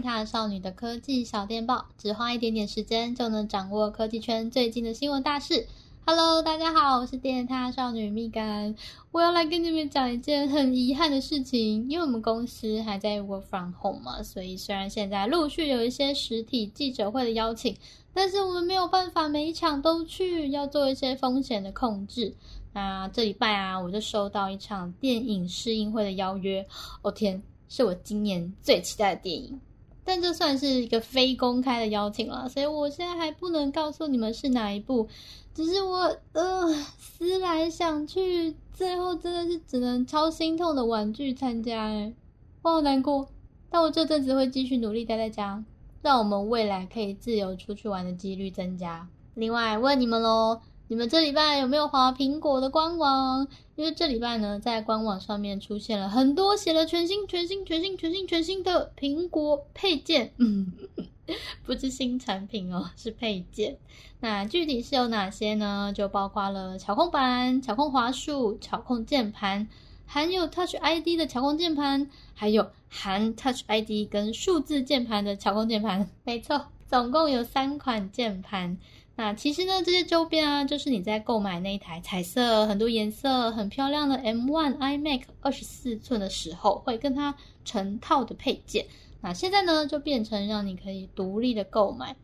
电獭少女的科技小电报，只花一点点时间就能掌握科技圈最近的新闻大事。Hello，大家好，我是电獭少女蜜柑，我要来跟你们讲一件很遗憾的事情，因为我们公司还在 work from home 嘛，所以虽然现在陆续有一些实体记者会的邀请，但是我们没有办法每一场都去，要做一些风险的控制。那这礼拜啊，我就收到一场电影试映会的邀约，哦天，是我今年最期待的电影。但这算是一个非公开的邀请了，所以我现在还不能告诉你们是哪一部。只是我呃思来想去，最后真的是只能超心痛的婉拒参加，哎，我好难过。但我这阵子会继续努力待在家，让我们未来可以自由出去玩的几率增加。另外问你们喽。你们这礼拜有没有滑苹果的官网？因为这礼拜呢，在官网上面出现了很多写了全新、全新、全新、全新、全新的苹果配件，嗯，不是新产品哦，是配件。那具体是有哪些呢？就包括了巧控板、巧控滑鼠、巧控键盘，含有 Touch ID 的巧控键盘，还有含 Touch ID 跟数字键盘的巧控键盘。没错，总共有三款键盘。那其实呢，这些周边啊，就是你在购买那一台彩色、很多颜色、很漂亮的 M1 iMac 二十四寸的时候，会跟它成套的配件。那现在呢，就变成让你可以独立的购买。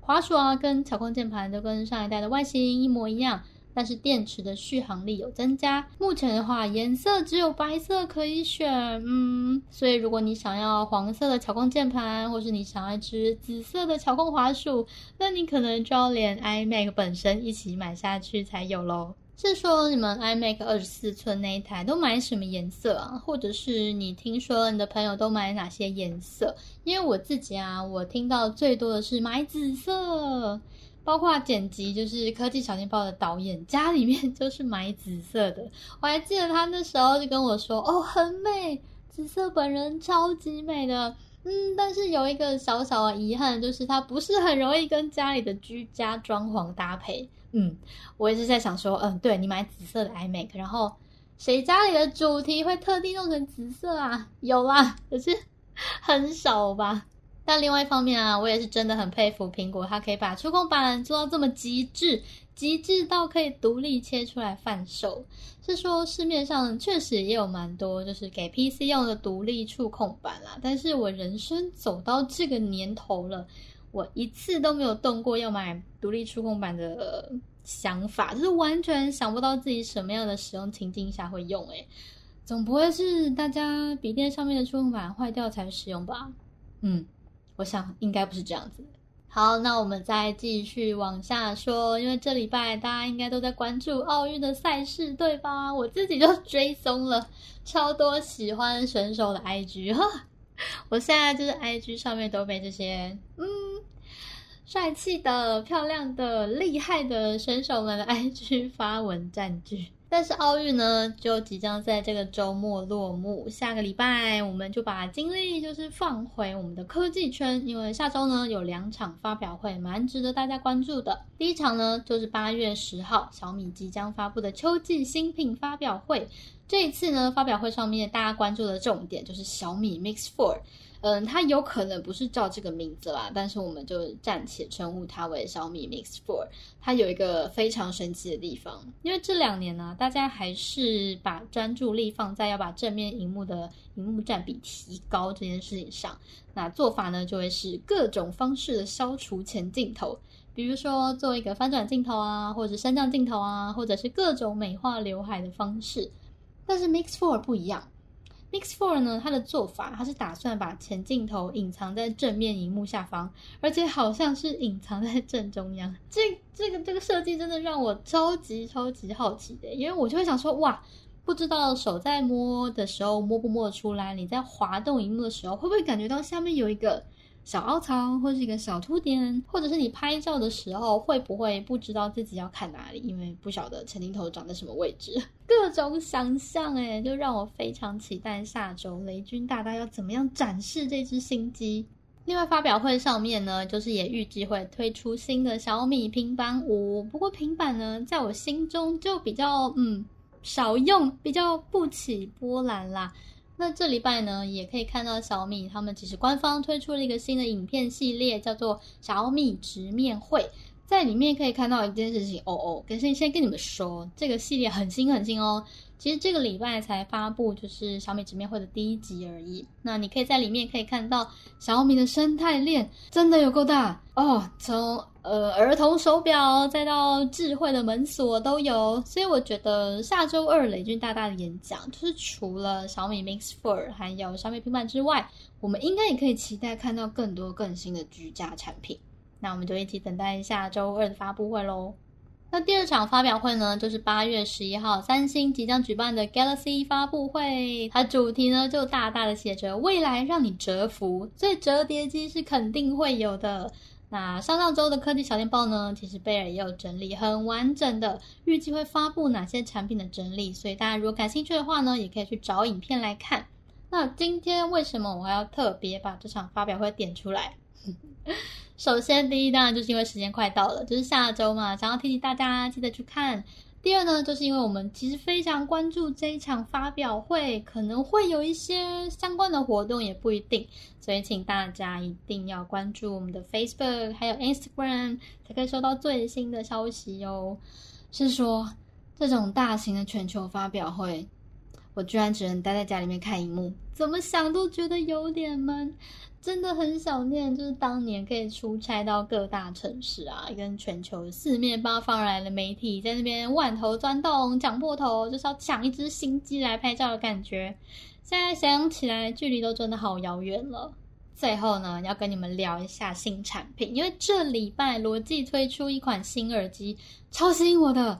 滑鼠啊，跟巧控键盘都跟上一代的外形一模一样。但是电池的续航力有增加。目前的话，颜色只有白色可以选，嗯，所以如果你想要黄色的巧控键盘，或是你想要一支紫色的巧控滑鼠，那你可能就要连 iMac 本身一起买下去才有喽。是说你们 iMac 二十四寸那一台都买什么颜色啊？或者是你听说你的朋友都买哪些颜色？因为我自己啊，我听到最多的是买紫色。包括剪辑，就是科技小电报的导演家里面 就是买紫色的。我还记得他那时候就跟我说：“哦，很美，紫色本人超级美的。”嗯，但是有一个小小的遗憾，就是它不是很容易跟家里的居家装潢搭配。嗯，我一直在想说，嗯，对，你买紫色的 iMac，然后谁家里的主题会特地弄成紫色啊？有啦，可是 很少吧。但另外一方面啊，我也是真的很佩服苹果，它可以把触控板做到这么极致，极致到可以独立切出来贩售。是说市面上确实也有蛮多就是给 PC 用的独立触控板啦，但是我人生走到这个年头了，我一次都没有动过要买独立触控板的想法，就是完全想不到自己什么样的使用情境下会用。诶，总不会是大家笔电上面的触控板坏掉才使用吧？嗯。我想应该不是这样子。好，那我们再继续往下说，因为这礼拜大家应该都在关注奥运的赛事，对吧？我自己就追踪了超多喜欢选手的 IG 哈，我现在就是 IG 上面都被这些嗯帅气的、漂亮的、厉害的选手们的 IG 发文占据。但是奥运呢，就即将在这个周末落幕。下个礼拜，我们就把精力就是放回我们的科技圈，因为下周呢有两场发表会，蛮值得大家关注的。第一场呢，就是八月十号，小米即将发布的秋季新品发表会。这一次呢，发表会上面大家关注的重点就是小米 Mix Four。嗯，它有可能不是叫这个名字啦，但是我们就暂且称呼它为小米 Mix Four。它有一个非常神奇的地方，因为这两年呢，大家还是把专注力放在要把正面荧幕的荧幕占比提高这件事情上。那做法呢，就会是各种方式的消除前镜头，比如说做一个翻转镜头啊，或者升降镜头啊，或者是各种美化刘海的方式。但是 Mix Four 不一样。Mix Four 呢，它的做法，它是打算把前镜头隐藏在正面荧幕下方，而且好像是隐藏在正中央。这、这个、这个设计真的让我超级超级好奇的，因为我就会想说，哇，不知道手在摸的时候摸不摸得出来？你在滑动荧幕的时候，会不会感觉到下面有一个？小凹槽，或是一个小凸点，或者是你拍照的时候会不会不知道自己要看哪里，因为不晓得前镜头长在什么位置，各种想象诶，就让我非常期待下周雷军大大要怎么样展示这支新机。另外发表会上面呢，就是也预计会推出新的小米平板五，不过平板呢，在我心中就比较嗯少用，比较不起波澜啦。那这礼拜呢，也可以看到小米他们其实官方推出了一个新的影片系列，叫做小米直面会。在里面可以看到一件事情哦哦，跟先先跟你们说，这个系列很新很新哦。其实这个礼拜才发布，就是小米直面会的第一集而已。那你可以在里面可以看到小米的生态链真的有够大哦，从呃儿童手表再到智慧的门锁都有。所以我觉得下周二雷军大大的演讲，就是除了小米 Mix Four 还有小米平板之外，我们应该也可以期待看到更多更新的居家产品。那我们就一起等待下周二的发布会喽。那第二场发表会呢，就是八月十一号，三星即将举办的 Galaxy 发布会。它主题呢就大大的写着“未来让你折服”，所以折叠机是肯定会有的。那上上周的科技小电报呢，其实贝尔也有整理很完整的，预计会发布哪些产品的整理，所以大家如果感兴趣的话呢，也可以去找影片来看。那今天为什么我还要特别把这场发表会点出来？首先，第一当然就是因为时间快到了，就是下周嘛，想要提醒大家记得去看。第二呢，就是因为我们其实非常关注这一场发表会，可能会有一些相关的活动，也不一定，所以请大家一定要关注我们的 Facebook 还有 Instagram，才可以收到最新的消息哦。是说，这种大型的全球发表会，我居然只能待在家里面看荧幕，怎么想都觉得有点闷。真的很想念，就是当年可以出差到各大城市啊，跟全球四面八方来的媒体在那边万头钻动、抢破头，就是要抢一只新机来拍照的感觉。现在想起来，距离都真的好遥远了。最后呢，要跟你们聊一下新产品，因为这礼拜罗技推出一款新耳机，超吸引我的。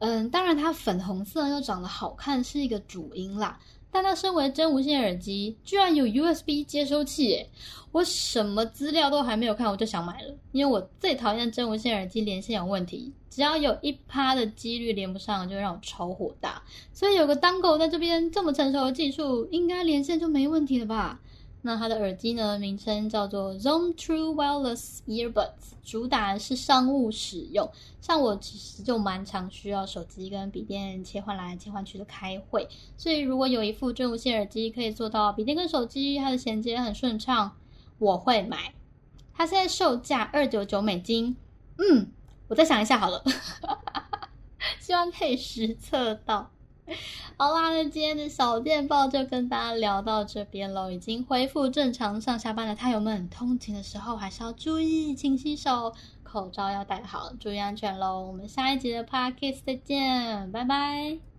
嗯，当然它粉红色又长得好看，是一个主因啦。但它身为真无线耳机，居然有 USB 接收器！我什么资料都还没有看，我就想买了，因为我最讨厌真无线耳机连线有问题，只要有一趴的几率连不上，就让我超火大。所以有个 d o n g l 在这边这么成熟的技术，应该连线就没问题了吧？那它的耳机呢，名称叫做 Zoom True Wireless Earbuds，主打的是商务使用。像我其实就蛮常需要手机跟笔电切换来切换去的开会，所以如果有一副真无线耳机可以做到笔电跟手机它的衔接很顺畅，我会买。它现在售价二九九美金，嗯，我再想一下好了，希望可以实测到。好啦，那今天的小电报就跟大家聊到这边喽。已经恢复正常上下班的太友们，通勤的时候还是要注意，勤洗手，口罩要戴好，注意安全喽。我们下一集的 Podcast 再见，拜拜。